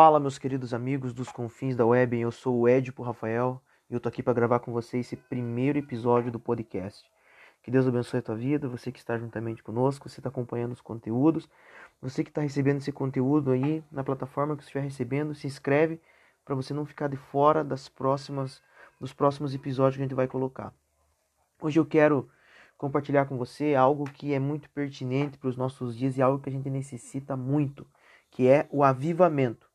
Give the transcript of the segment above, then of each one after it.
Fala, meus queridos amigos dos confins da web. Eu sou o Edipo Rafael e eu tô aqui para gravar com você esse primeiro episódio do podcast. Que Deus abençoe a tua vida, você que está juntamente conosco, você está acompanhando os conteúdos, você que está recebendo esse conteúdo aí na plataforma que você estiver recebendo, se inscreve para você não ficar de fora das próximas dos próximos episódios que a gente vai colocar. Hoje eu quero compartilhar com você algo que é muito pertinente para os nossos dias e algo que a gente necessita muito, que é o avivamento.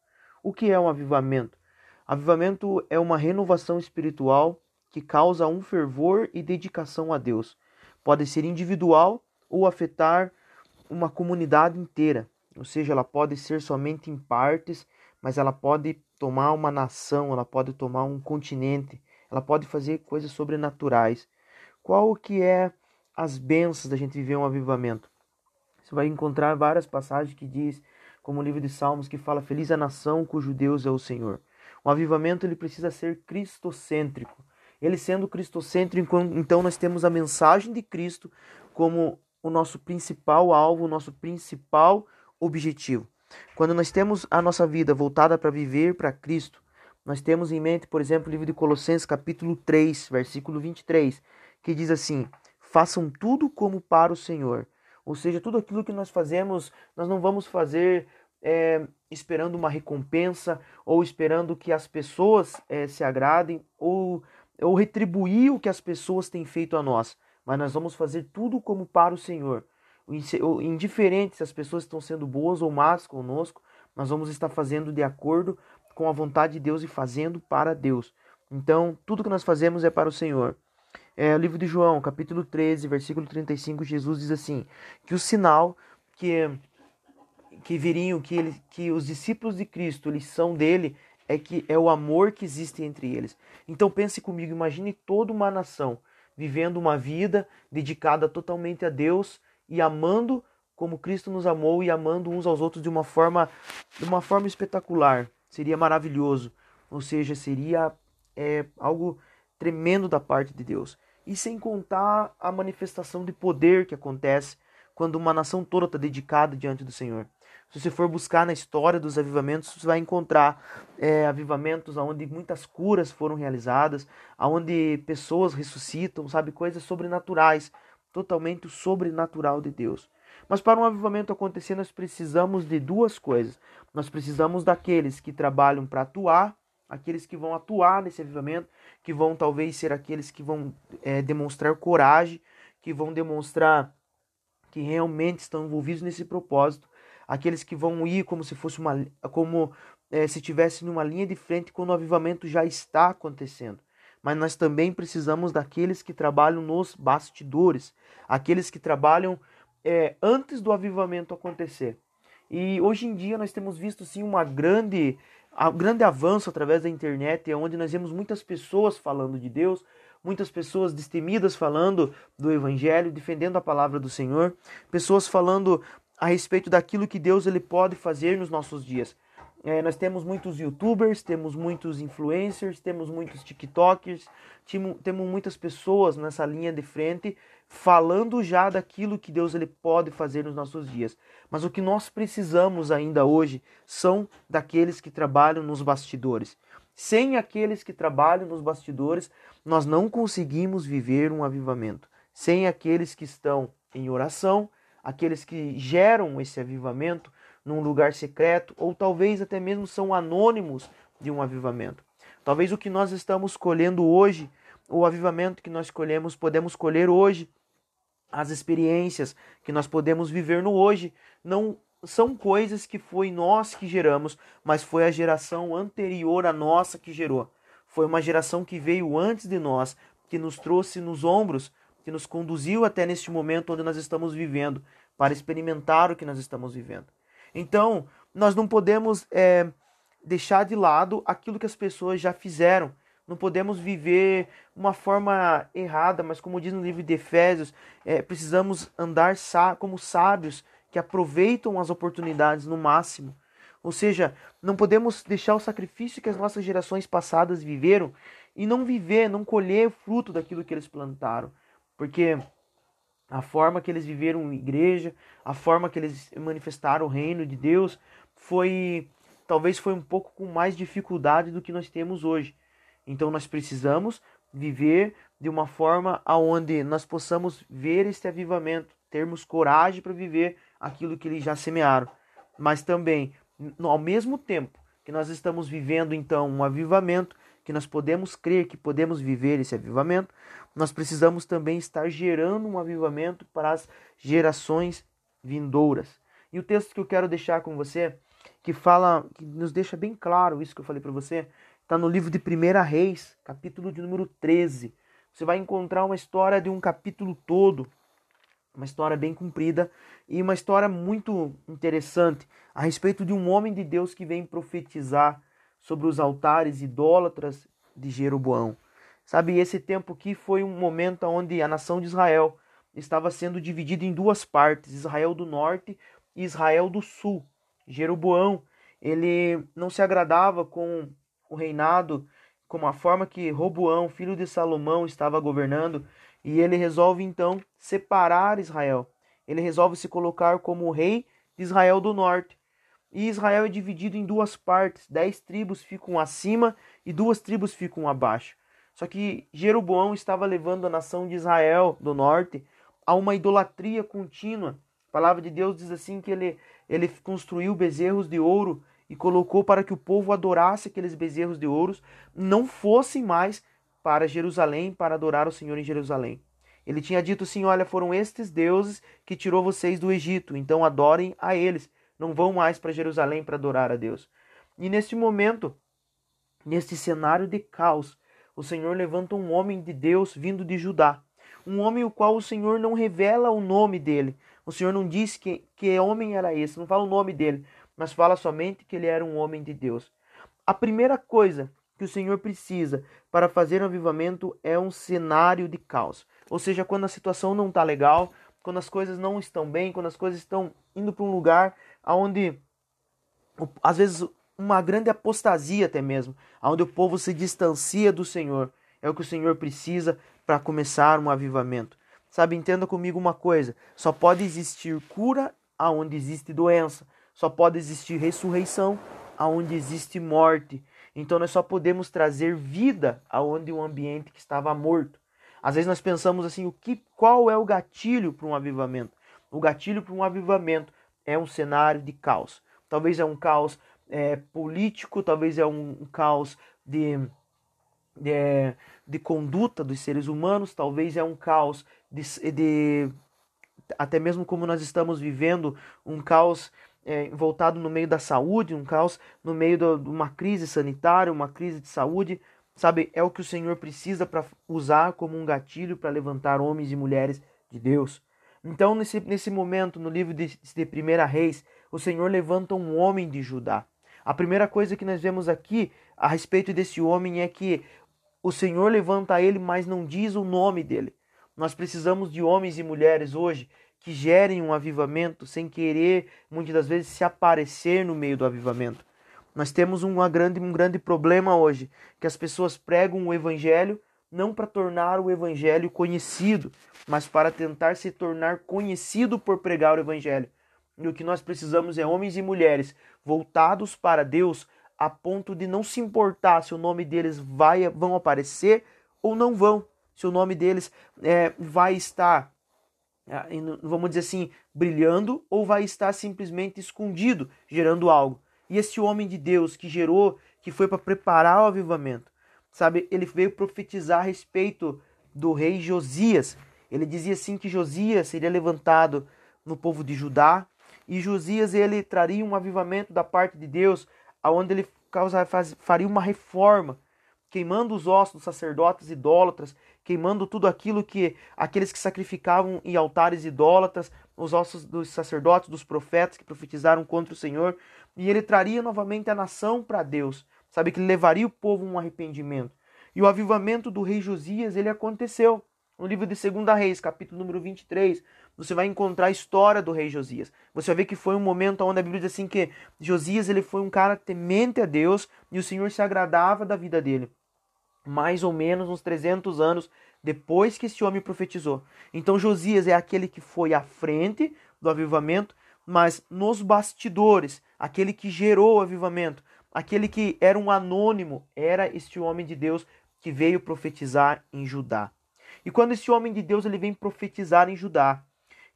O que é um avivamento? Avivamento é uma renovação espiritual que causa um fervor e dedicação a Deus. Pode ser individual ou afetar uma comunidade inteira. Ou seja, ela pode ser somente em partes, mas ela pode tomar uma nação, ela pode tomar um continente, ela pode fazer coisas sobrenaturais. Qual que é as bênçãos da gente viver um avivamento? Você vai encontrar várias passagens que diz como o livro de Salmos que fala feliz a nação cujo Deus é o Senhor. O avivamento ele precisa ser cristocêntrico. Ele sendo cristocêntrico, então nós temos a mensagem de Cristo como o nosso principal alvo, o nosso principal objetivo. Quando nós temos a nossa vida voltada para viver para Cristo, nós temos em mente, por exemplo, o livro de Colossenses, capítulo 3, versículo 23, que diz assim: Façam tudo como para o Senhor, ou seja, tudo aquilo que nós fazemos, nós não vamos fazer é, esperando uma recompensa ou esperando que as pessoas é, se agradem ou, ou retribuir o que as pessoas têm feito a nós. Mas nós vamos fazer tudo como para o Senhor. Indiferente se as pessoas estão sendo boas ou más conosco, nós vamos estar fazendo de acordo com a vontade de Deus e fazendo para Deus. Então, tudo que nós fazemos é para o Senhor. É, o livro de João, capítulo 13, versículo 35, Jesus diz assim: que o sinal que que viriam, que, ele, que os discípulos de Cristo eles são dele, é que é o amor que existe entre eles. Então pense comigo, imagine toda uma nação vivendo uma vida dedicada totalmente a Deus e amando como Cristo nos amou e amando uns aos outros de uma forma de uma forma espetacular. Seria maravilhoso. Ou seja, seria é, algo tremendo da parte de Deus. E sem contar a manifestação de poder que acontece quando uma nação toda está dedicada diante do Senhor. Se você for buscar na história dos avivamentos, você vai encontrar é, avivamentos onde muitas curas foram realizadas, onde pessoas ressuscitam, sabe, coisas sobrenaturais, totalmente sobrenatural de Deus. Mas para um avivamento acontecer, nós precisamos de duas coisas. Nós precisamos daqueles que trabalham para atuar aqueles que vão atuar nesse avivamento, que vão talvez ser aqueles que vão é, demonstrar coragem, que vão demonstrar que realmente estão envolvidos nesse propósito, aqueles que vão ir como se fosse uma como é, se tivesse numa linha de frente quando o avivamento já está acontecendo. Mas nós também precisamos daqueles que trabalham nos bastidores, aqueles que trabalham é, antes do avivamento acontecer. E hoje em dia nós temos visto sim uma grande o grande avanço através da internet é onde nós vemos muitas pessoas falando de Deus, muitas pessoas destemidas falando do Evangelho, defendendo a palavra do Senhor, pessoas falando a respeito daquilo que Deus ele pode fazer nos nossos dias. É, nós temos muitos youtubers, temos muitos influencers, temos muitos tiktokers, temos muitas pessoas nessa linha de frente falando já daquilo que Deus ele pode fazer nos nossos dias. Mas o que nós precisamos ainda hoje são daqueles que trabalham nos bastidores. Sem aqueles que trabalham nos bastidores, nós não conseguimos viver um avivamento. Sem aqueles que estão em oração, aqueles que geram esse avivamento, num lugar secreto, ou talvez até mesmo são anônimos de um avivamento. Talvez o que nós estamos colhendo hoje, o avivamento que nós colhemos, podemos colher hoje, as experiências que nós podemos viver no hoje, não são coisas que foi nós que geramos, mas foi a geração anterior à nossa que gerou. Foi uma geração que veio antes de nós, que nos trouxe nos ombros, que nos conduziu até neste momento onde nós estamos vivendo, para experimentar o que nós estamos vivendo. Então, nós não podemos é, deixar de lado aquilo que as pessoas já fizeram. Não podemos viver uma forma errada, mas como diz no livro de Efésios, é, precisamos andar como sábios que aproveitam as oportunidades no máximo. Ou seja, não podemos deixar o sacrifício que as nossas gerações passadas viveram e não viver, não colher o fruto daquilo que eles plantaram. Porque a forma que eles viveram igreja, a forma que eles manifestaram o reino de Deus foi talvez foi um pouco com mais dificuldade do que nós temos hoje. Então nós precisamos viver de uma forma aonde nós possamos ver este avivamento, termos coragem para viver aquilo que eles já semearam. Mas também, ao mesmo tempo que nós estamos vivendo então um avivamento, que nós podemos crer que podemos viver esse avivamento, nós precisamos também estar gerando um avivamento para as gerações vindouras. E o texto que eu quero deixar com você, que fala, que nos deixa bem claro isso que eu falei para você, está no livro de 1 Reis, capítulo de número 13. Você vai encontrar uma história de um capítulo todo, uma história bem comprida e uma história muito interessante a respeito de um homem de Deus que vem profetizar sobre os altares idólatras de Jeroboão. Sabe, esse tempo aqui foi um momento onde a nação de Israel estava sendo dividida em duas partes, Israel do norte e Israel do sul. Jeroboão, ele não se agradava com o reinado, com a forma que Roboão, filho de Salomão, estava governando, e ele resolve então separar Israel. Ele resolve se colocar como rei de Israel do norte. E Israel é dividido em duas partes: dez tribos ficam acima e duas tribos ficam abaixo. Só que Jeroboão estava levando a nação de Israel do norte a uma idolatria contínua. A palavra de Deus diz assim que ele, ele construiu bezerros de ouro e colocou para que o povo adorasse aqueles bezerros de ouro, não fossem mais para Jerusalém para adorar o Senhor em Jerusalém. Ele tinha dito assim: Olha, foram estes deuses que tirou vocês do Egito, então adorem a eles. Não vão mais para Jerusalém para adorar a Deus. E neste momento, neste cenário de caos, o Senhor levanta um homem de Deus vindo de Judá. Um homem o qual o Senhor não revela o nome dele. O Senhor não diz que, que homem era esse, não fala o nome dele, mas fala somente que ele era um homem de Deus. A primeira coisa que o Senhor precisa para fazer um avivamento é um cenário de caos. Ou seja, quando a situação não está legal, quando as coisas não estão bem, quando as coisas estão indo para um lugar onde às vezes uma grande apostasia até mesmo, onde o povo se distancia do Senhor. É o que o Senhor precisa para começar um avivamento. Sabe, entenda comigo uma coisa: só pode existir cura aonde existe doença, só pode existir ressurreição aonde existe morte. Então nós só podemos trazer vida aonde um ambiente que estava morto. Às vezes nós pensamos assim, o que qual é o gatilho para um avivamento? O gatilho para um avivamento é um cenário de caos. Talvez é um caos é, político, talvez é um, um caos de, de, de, conduta dos seres humanos, talvez é um caos de, de até mesmo como nós estamos vivendo, um caos é, voltado no meio da saúde, um caos no meio de uma crise sanitária, uma crise de saúde. Sabe, é o que o Senhor precisa para usar como um gatilho para levantar homens e mulheres de Deus. Então, nesse, nesse momento, no livro de, de Primeira Reis, o Senhor levanta um homem de Judá. A primeira coisa que nós vemos aqui a respeito desse homem é que o Senhor levanta ele, mas não diz o nome dele. Nós precisamos de homens e mulheres hoje que gerem um avivamento sem querer, muitas das vezes, se aparecer no meio do avivamento. Nós temos uma grande, um grande problema hoje, que as pessoas pregam o evangelho não para tornar o evangelho conhecido, mas para tentar se tornar conhecido por pregar o evangelho. E o que nós precisamos é homens e mulheres voltados para Deus a ponto de não se importar se o nome deles vai vão aparecer ou não vão, se o nome deles é, vai estar vamos dizer assim, brilhando ou vai estar simplesmente escondido, gerando algo. E esse homem de Deus que gerou, que foi para preparar o avivamento, sabe, ele veio profetizar a respeito do rei Josias. Ele dizia assim que Josias seria levantado no povo de Judá e Josias ele traria um avivamento da parte de Deus, aonde ele causa, faria uma reforma, queimando os ossos dos sacerdotes idólatras, queimando tudo aquilo que aqueles que sacrificavam em altares idólatras, os ossos dos sacerdotes, dos profetas que profetizaram contra o Senhor, e ele traria novamente a nação para Deus. Sabe que levaria o povo a um arrependimento. E o avivamento do rei Josias, ele aconteceu. No livro de 2 Reis, capítulo número 23, você vai encontrar a história do rei Josias. Você vai ver que foi um momento onde a Bíblia diz assim que Josias ele foi um cara temente a Deus e o Senhor se agradava da vida dele mais ou menos uns 300 anos depois que esse homem profetizou. Então Josias é aquele que foi à frente do avivamento, mas nos bastidores, aquele que gerou o avivamento, aquele que era um anônimo, era este homem de Deus que veio profetizar em Judá. E quando esse homem de Deus ele vem profetizar em Judá,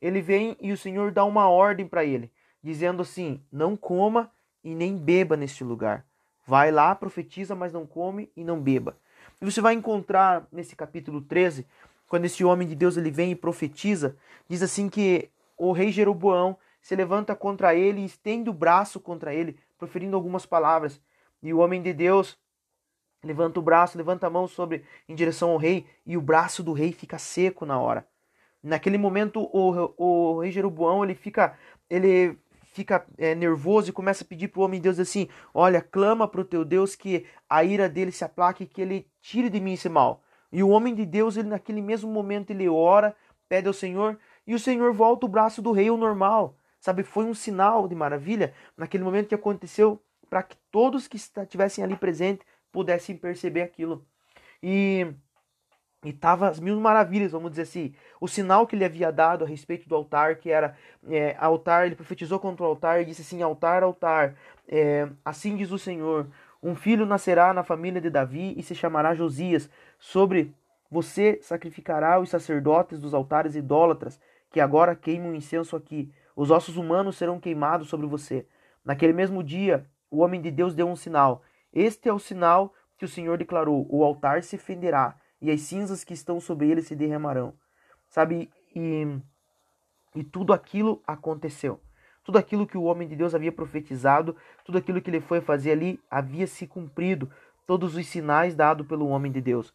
ele vem e o Senhor dá uma ordem para ele, dizendo assim: não coma e nem beba neste lugar. Vai lá, profetiza, mas não come e não beba. E você vai encontrar nesse capítulo 13, quando esse homem de Deus ele vem e profetiza, diz assim que o rei Jeroboão se levanta contra ele e estende o braço contra ele, proferindo algumas palavras. E o homem de Deus levanta o braço, levanta a mão sobre em direção ao rei e o braço do rei fica seco na hora. Naquele momento o, o rei Jeroboão ele fica ele fica é, nervoso e começa a pedir para o homem de Deus assim: Olha, clama para o teu Deus que a ira dele se aplaque e que ele tire de mim esse mal. E o homem de Deus, ele naquele mesmo momento, ele ora, pede ao Senhor e o Senhor volta o braço do rei ao normal. Sabe, foi um sinal de maravilha naquele momento que aconteceu para que todos que estivessem ali presentes pudessem perceber aquilo. E e tava as mil maravilhas, vamos dizer assim. O sinal que ele havia dado a respeito do altar, que era é, altar, ele profetizou contra o altar e disse assim: altar, altar. É, assim diz o Senhor: um filho nascerá na família de Davi e se chamará Josias. Sobre você sacrificará os sacerdotes dos altares idólatras que agora queimam incenso aqui. Os ossos humanos serão queimados sobre você. Naquele mesmo dia, o homem de Deus deu um sinal. Este é o sinal que o Senhor declarou: o altar se fenderá e as cinzas que estão sobre ele se derramarão. Sabe? E, e tudo aquilo aconteceu. Tudo aquilo que o homem de Deus havia profetizado, tudo aquilo que ele foi fazer ali havia se cumprido. Todos os sinais dados pelo homem de Deus.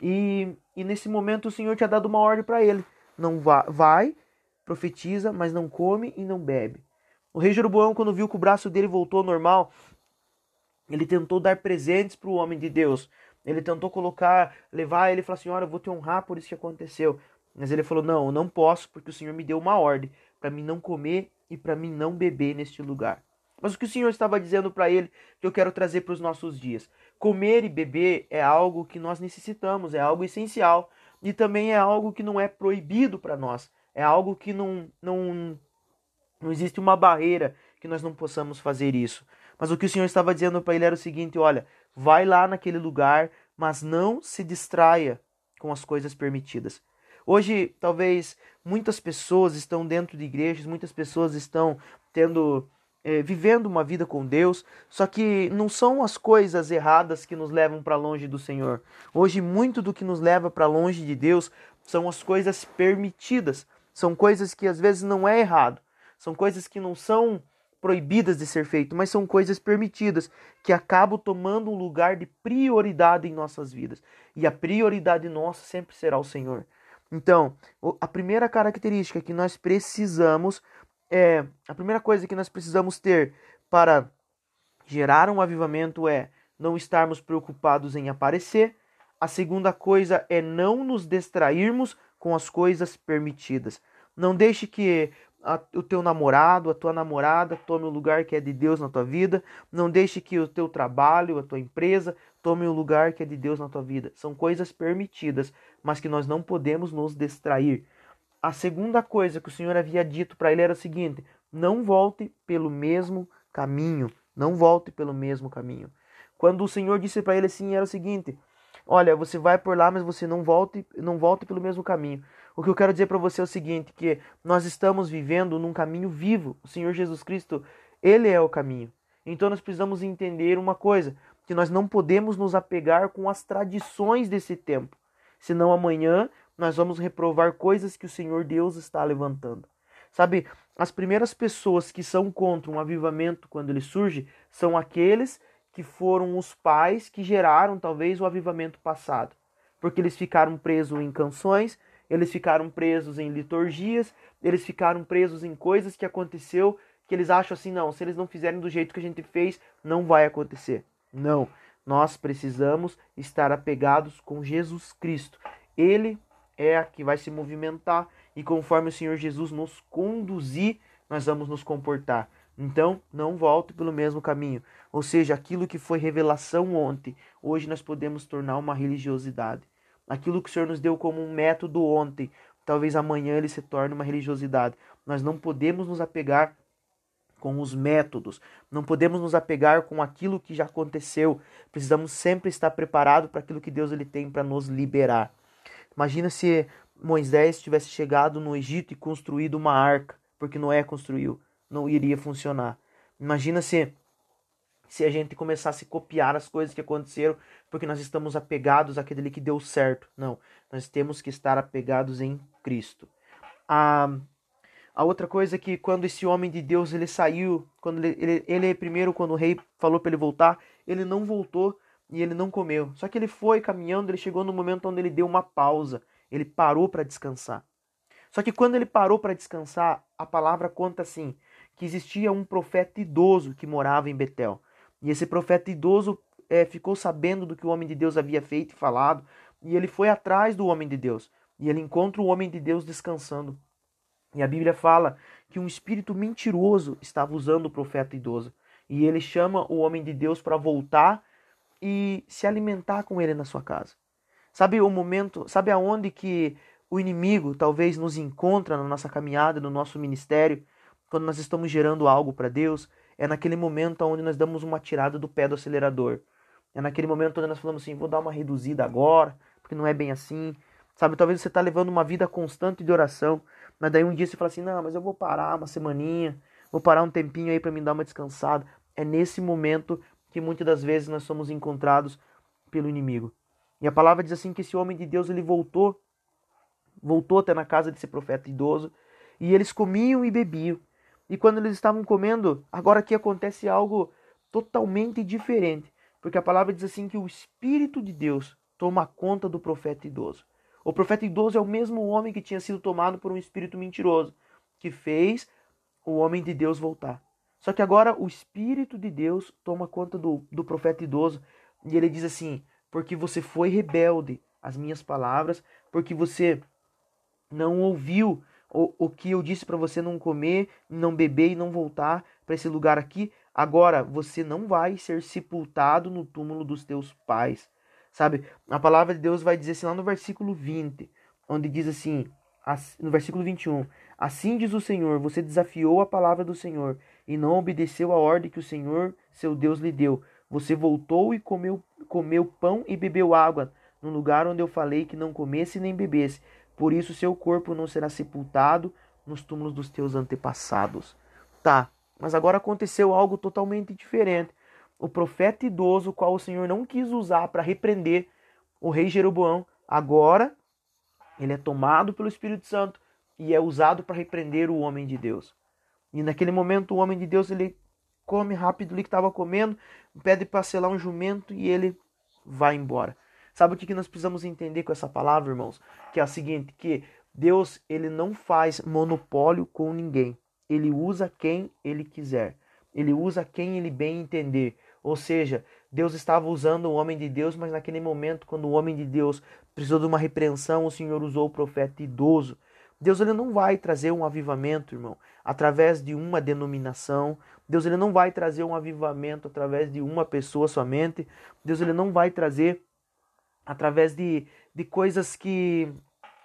E, e nesse momento o Senhor tinha dado uma ordem para ele: não vá, vai, profetiza, mas não come e não bebe. O rei Jeroboão, quando viu que o braço dele voltou ao normal, ele tentou dar presentes para o homem de Deus. Ele tentou colocar, levar ele e falar assim: Olha, eu vou te honrar por isso que aconteceu. Mas ele falou: Não, eu não posso, porque o Senhor me deu uma ordem para mim não comer e para mim não beber neste lugar. Mas o que o Senhor estava dizendo para ele, que eu quero trazer para os nossos dias: comer e beber é algo que nós necessitamos, é algo essencial e também é algo que não é proibido para nós, é algo que não, não, não existe uma barreira que nós não possamos fazer isso. Mas o que o Senhor estava dizendo para ele era o seguinte: olha, vai lá naquele lugar, mas não se distraia com as coisas permitidas. Hoje, talvez muitas pessoas estão dentro de igrejas, muitas pessoas estão tendo é, vivendo uma vida com Deus, só que não são as coisas erradas que nos levam para longe do Senhor. Hoje, muito do que nos leva para longe de Deus são as coisas permitidas, são coisas que às vezes não é errado, são coisas que não são proibidas de ser feito, mas são coisas permitidas que acabam tomando um lugar de prioridade em nossas vidas. E a prioridade nossa sempre será o Senhor. Então, a primeira característica que nós precisamos é a primeira coisa que nós precisamos ter para gerar um avivamento é não estarmos preocupados em aparecer. A segunda coisa é não nos distrairmos com as coisas permitidas. Não deixe que a, o teu namorado, a tua namorada tome o lugar que é de Deus na tua vida. Não deixe que o teu trabalho, a tua empresa tome o lugar que é de Deus na tua vida. São coisas permitidas, mas que nós não podemos nos distrair. A segunda coisa que o Senhor havia dito para ele era o seguinte: não volte pelo mesmo caminho. Não volte pelo mesmo caminho. Quando o Senhor disse para ele assim, era o seguinte: Olha, você vai por lá, mas você não volte, não volte pelo mesmo caminho. O que eu quero dizer para você é o seguinte, que nós estamos vivendo num caminho vivo. O Senhor Jesus Cristo, ele é o caminho. Então nós precisamos entender uma coisa, que nós não podemos nos apegar com as tradições desse tempo. Senão amanhã nós vamos reprovar coisas que o Senhor Deus está levantando. Sabe, as primeiras pessoas que são contra um avivamento quando ele surge são aqueles que foram os pais que geraram talvez o avivamento passado, porque eles ficaram presos em canções, eles ficaram presos em liturgias, eles ficaram presos em coisas que aconteceu que eles acham assim, não, se eles não fizerem do jeito que a gente fez, não vai acontecer. Não, nós precisamos estar apegados com Jesus Cristo. Ele é a que vai se movimentar e conforme o Senhor Jesus nos conduzir, nós vamos nos comportar. Então, não volte pelo mesmo caminho. Ou seja, aquilo que foi revelação ontem, hoje nós podemos tornar uma religiosidade. Aquilo que o Senhor nos deu como um método ontem, talvez amanhã ele se torne uma religiosidade. Nós não podemos nos apegar com os métodos. Não podemos nos apegar com aquilo que já aconteceu. Precisamos sempre estar preparados para aquilo que Deus ele tem para nos liberar. Imagina se Moisés tivesse chegado no Egito e construído uma arca, porque Noé construiu, não iria funcionar. Imagina se se a gente começasse a copiar as coisas que aconteceram porque nós estamos apegados àquele que deu certo. Não, nós temos que estar apegados em Cristo. A, a outra coisa é que quando esse homem de Deus ele saiu, quando ele, ele, ele primeiro quando o rei falou para ele voltar, ele não voltou e ele não comeu. Só que ele foi caminhando, ele chegou no momento onde ele deu uma pausa, ele parou para descansar. Só que quando ele parou para descansar, a palavra conta assim, que existia um profeta idoso que morava em Betel. E esse profeta idoso é, ficou sabendo do que o homem de Deus havia feito e falado, e ele foi atrás do homem de Deus. E ele encontra o homem de Deus descansando. E a Bíblia fala que um espírito mentiroso estava usando o profeta idoso. E ele chama o homem de Deus para voltar e se alimentar com ele na sua casa. Sabe o momento, sabe aonde que o inimigo talvez nos encontra na nossa caminhada, no nosso ministério, quando nós estamos gerando algo para Deus, é naquele momento onde nós damos uma tirada do pé do acelerador. É naquele momento onde nós falamos assim, vou dar uma reduzida agora, porque não é bem assim. Sabe, talvez você está levando uma vida constante de oração, mas daí um dia você fala assim, não, mas eu vou parar uma semaninha, vou parar um tempinho aí para me dar uma descansada. É nesse momento que muitas das vezes nós somos encontrados pelo inimigo. E a palavra diz assim que esse homem de Deus ele voltou, voltou até na casa desse profeta idoso, e eles comiam e bebiam. E quando eles estavam comendo, agora aqui acontece algo totalmente diferente. Porque a palavra diz assim que o Espírito de Deus toma conta do profeta idoso. O profeta idoso é o mesmo homem que tinha sido tomado por um espírito mentiroso, que fez o homem de Deus voltar. Só que agora o Espírito de Deus toma conta do, do profeta idoso e ele diz assim: Porque você foi rebelde às minhas palavras, porque você não ouviu o, o que eu disse para você não comer, não beber e não voltar para esse lugar aqui, agora você não vai ser sepultado no túmulo dos teus pais. Sabe? A palavra de Deus vai dizer assim lá no versículo 20, onde diz assim, no versículo 21, assim diz o Senhor, você desafiou a palavra do Senhor e não obedeceu a ordem que o Senhor, seu Deus, lhe deu. Você voltou e comeu, comeu pão e bebeu água no lugar onde eu falei que não comesse nem bebesse. Por isso seu corpo não será sepultado nos túmulos dos teus antepassados. Tá, mas agora aconteceu algo totalmente diferente. O profeta idoso, qual o Senhor não quis usar para repreender o rei Jeroboão, agora ele é tomado pelo Espírito Santo e é usado para repreender o homem de Deus. E naquele momento o homem de Deus ele come rápido ali que estava comendo, pede para selar um jumento e ele vai embora. Sabe o que nós precisamos entender com essa palavra, irmãos? Que é o seguinte, que Deus ele não faz monopólio com ninguém. Ele usa quem ele quiser. Ele usa quem ele bem entender. Ou seja, Deus estava usando o homem de Deus, mas naquele momento, quando o homem de Deus precisou de uma repreensão, o Senhor usou o profeta idoso. Deus ele não vai trazer um avivamento, irmão, através de uma denominação. Deus ele não vai trazer um avivamento através de uma pessoa somente. Deus ele não vai trazer através de, de coisas que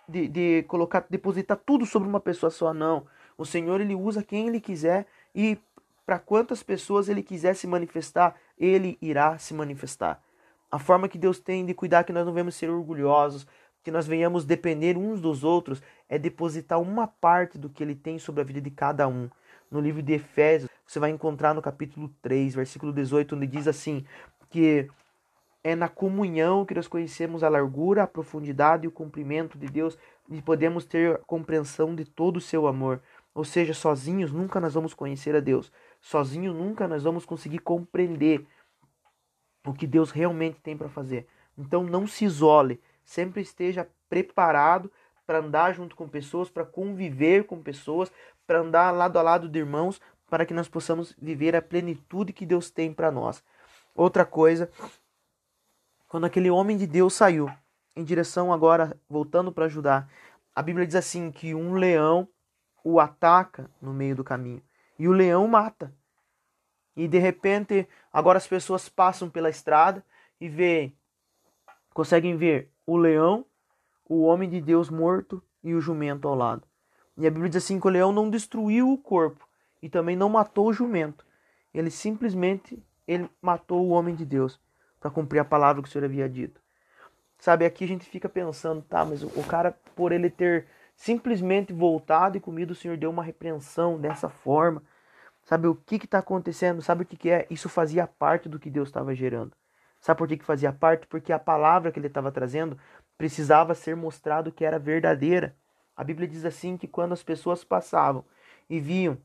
de, de colocar depositar tudo sobre uma pessoa só não o Senhor ele usa quem ele quiser e para quantas pessoas ele quiser se manifestar ele irá se manifestar a forma que Deus tem de cuidar que nós não venhamos ser orgulhosos que nós venhamos depender uns dos outros é depositar uma parte do que ele tem sobre a vida de cada um no livro de Efésios você vai encontrar no capítulo 3 versículo 18 onde diz assim que é na comunhão que nós conhecemos a largura, a profundidade e o comprimento de Deus e podemos ter compreensão de todo o seu amor. Ou seja, sozinhos nunca nós vamos conhecer a Deus. Sozinho nunca nós vamos conseguir compreender o que Deus realmente tem para fazer. Então não se isole, sempre esteja preparado para andar junto com pessoas, para conviver com pessoas, para andar lado a lado de irmãos, para que nós possamos viver a plenitude que Deus tem para nós. Outra coisa quando aquele homem de Deus saiu em direção agora, voltando para Judá, a Bíblia diz assim que um leão o ataca no meio do caminho e o leão mata. E de repente, agora as pessoas passam pela estrada e veem, conseguem ver o leão, o homem de Deus morto e o jumento ao lado. E a Bíblia diz assim que o leão não destruiu o corpo, e também não matou o jumento. Ele simplesmente ele matou o homem de Deus para cumprir a palavra que o Senhor havia dito. Sabe, aqui a gente fica pensando, tá, mas o cara, por ele ter simplesmente voltado e comido, o Senhor deu uma repreensão dessa forma. Sabe o que está acontecendo? Sabe o que, que é? Isso fazia parte do que Deus estava gerando. Sabe por que, que fazia parte? Porque a palavra que ele estava trazendo precisava ser mostrado que era verdadeira. A Bíblia diz assim que quando as pessoas passavam e viam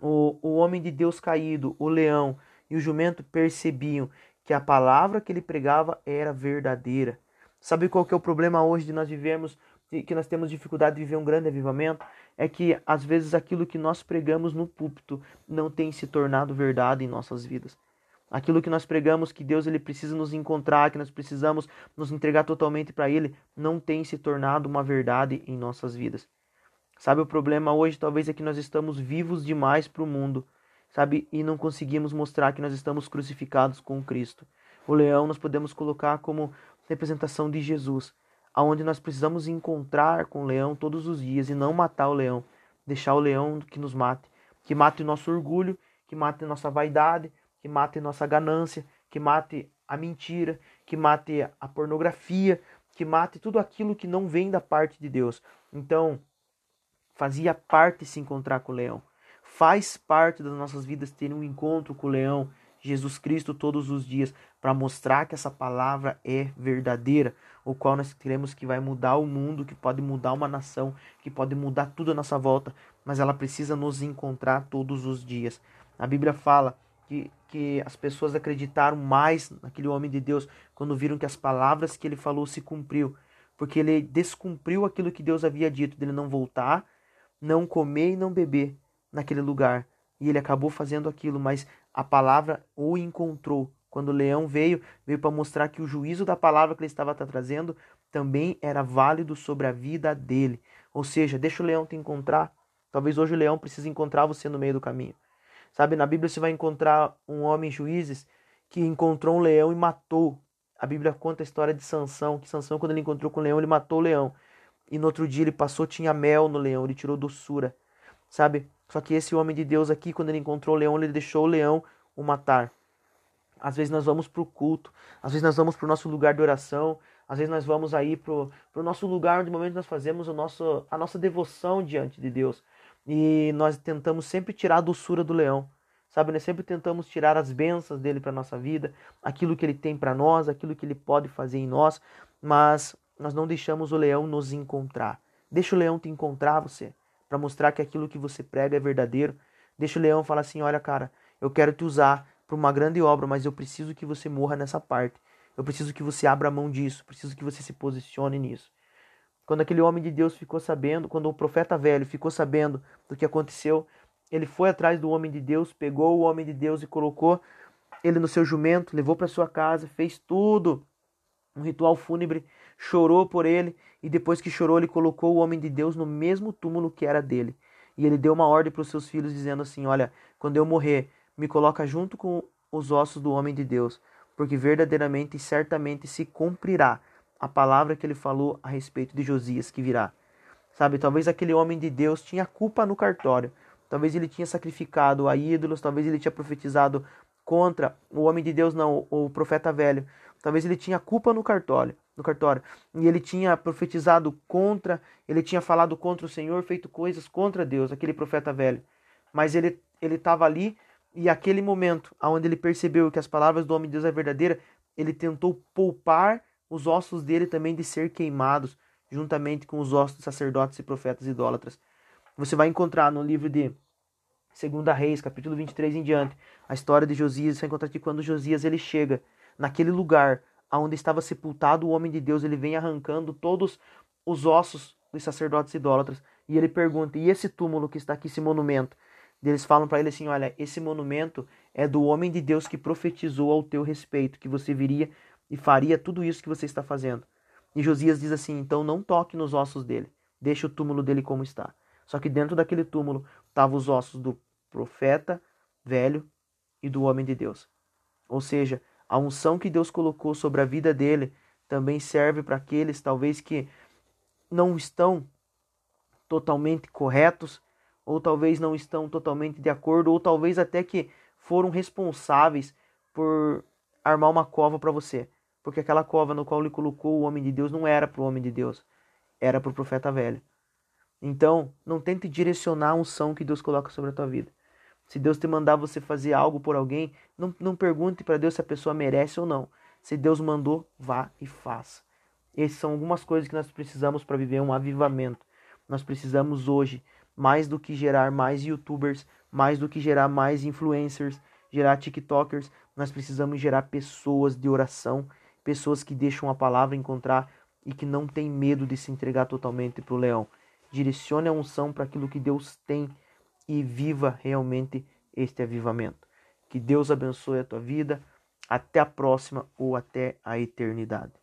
o, o homem de Deus caído, o leão e o jumento percebiam que a palavra que ele pregava era verdadeira. Sabe qual que é o problema hoje de nós vivermos, que nós temos dificuldade de viver um grande avivamento? É que às vezes aquilo que nós pregamos no púlpito não tem se tornado verdade em nossas vidas. Aquilo que nós pregamos que Deus ele precisa nos encontrar, que nós precisamos nos entregar totalmente para ele, não tem se tornado uma verdade em nossas vidas. Sabe o problema hoje talvez é que nós estamos vivos demais para o mundo sabe? E não conseguimos mostrar que nós estamos crucificados com Cristo. O leão nós podemos colocar como representação de Jesus, aonde nós precisamos encontrar com o leão todos os dias e não matar o leão, deixar o leão que nos mate, que mate o nosso orgulho, que mate nossa vaidade, que mate nossa ganância, que mate a mentira, que mate a pornografia, que mate tudo aquilo que não vem da parte de Deus. Então, fazia parte se encontrar com o leão. Faz parte das nossas vidas ter um encontro com o leão, Jesus Cristo, todos os dias, para mostrar que essa palavra é verdadeira, o qual nós queremos que vai mudar o mundo, que pode mudar uma nação, que pode mudar tudo à nossa volta, mas ela precisa nos encontrar todos os dias. A Bíblia fala que, que as pessoas acreditaram mais naquele homem de Deus quando viram que as palavras que ele falou se cumpriu, porque ele descumpriu aquilo que Deus havia dito, dele não voltar, não comer e não beber naquele lugar. E ele acabou fazendo aquilo, mas a palavra o encontrou. Quando o leão veio, veio para mostrar que o juízo da palavra que ele estava trazendo também era válido sobre a vida dele. Ou seja, deixa o leão te encontrar. Talvez hoje o leão precise encontrar você no meio do caminho. Sabe, na Bíblia você vai encontrar um homem juízes que encontrou um leão e matou. A Bíblia conta a história de Sansão, que Sansão quando ele encontrou com o leão, ele matou o leão. E no outro dia ele passou, tinha mel no leão, ele tirou doçura. Sabe? Só que esse homem de Deus aqui, quando ele encontrou o leão, ele deixou o leão o matar. Às vezes nós vamos para o culto, às vezes nós vamos para o nosso lugar de oração, às vezes nós vamos aí para o nosso lugar onde momento nós fazemos o nosso, a nossa devoção diante de Deus. E nós tentamos sempre tirar a doçura do leão. Sabe, nós sempre tentamos tirar as bênçãos dele para nossa vida, aquilo que ele tem para nós, aquilo que ele pode fazer em nós, mas nós não deixamos o leão nos encontrar. Deixa o leão te encontrar você para mostrar que aquilo que você prega é verdadeiro. Deixa o leão falar assim: olha, cara, eu quero te usar para uma grande obra, mas eu preciso que você morra nessa parte. Eu preciso que você abra mão disso, preciso que você se posicione nisso. Quando aquele homem de Deus ficou sabendo, quando o profeta velho ficou sabendo do que aconteceu, ele foi atrás do homem de Deus, pegou o homem de Deus e colocou ele no seu jumento, levou para sua casa, fez tudo, um ritual fúnebre, chorou por ele e depois que chorou, ele colocou o homem de Deus no mesmo túmulo que era dele. E ele deu uma ordem para os seus filhos, dizendo assim: Olha, quando eu morrer, me coloca junto com os ossos do homem de Deus, porque verdadeiramente e certamente se cumprirá a palavra que ele falou a respeito de Josias que virá. Sabe, talvez aquele homem de Deus tinha culpa no cartório. Talvez ele tinha sacrificado a ídolos, talvez ele tinha profetizado contra o homem de Deus, não, o profeta velho. Talvez ele tinha culpa no cartório no cartório. E ele tinha profetizado contra, ele tinha falado contra o Senhor, feito coisas contra Deus, aquele profeta velho. Mas ele ele estava ali e aquele momento onde ele percebeu que as palavras do homem de Deus é verdadeira, ele tentou poupar os ossos dele também de ser queimados, juntamente com os ossos de sacerdotes e profetas idólatras. Você vai encontrar no livro de Segunda Reis, capítulo 23 em diante, a história de Josias, você vai encontrar que quando Josias ele chega naquele lugar aonde estava sepultado o homem de Deus, ele vem arrancando todos os ossos dos sacerdotes idólatras. E ele pergunta: "E esse túmulo que está aqui, esse monumento?" Eles falam para ele assim: "Olha, esse monumento é do homem de Deus que profetizou ao teu respeito que você viria e faria tudo isso que você está fazendo." E Josias diz assim: "Então não toque nos ossos dele. Deixe o túmulo dele como está." Só que dentro daquele túmulo estavam os ossos do profeta velho e do homem de Deus. Ou seja, a unção que Deus colocou sobre a vida dele também serve para aqueles talvez que não estão totalmente corretos ou talvez não estão totalmente de acordo, ou talvez até que foram responsáveis por armar uma cova para você. Porque aquela cova no qual ele colocou o homem de Deus não era para o homem de Deus, era para o profeta velho. Então, não tente direcionar a unção que Deus coloca sobre a tua vida. Se Deus te mandar você fazer algo por alguém, não, não pergunte para Deus se a pessoa merece ou não. Se Deus mandou, vá e faça. Essas são algumas coisas que nós precisamos para viver um avivamento. Nós precisamos hoje, mais do que gerar mais youtubers, mais do que gerar mais influencers, gerar tiktokers, nós precisamos gerar pessoas de oração, pessoas que deixam a palavra encontrar e que não tem medo de se entregar totalmente para o leão. Direcione a unção para aquilo que Deus tem e viva realmente este avivamento. Que Deus abençoe a tua vida. Até a próxima ou até a eternidade.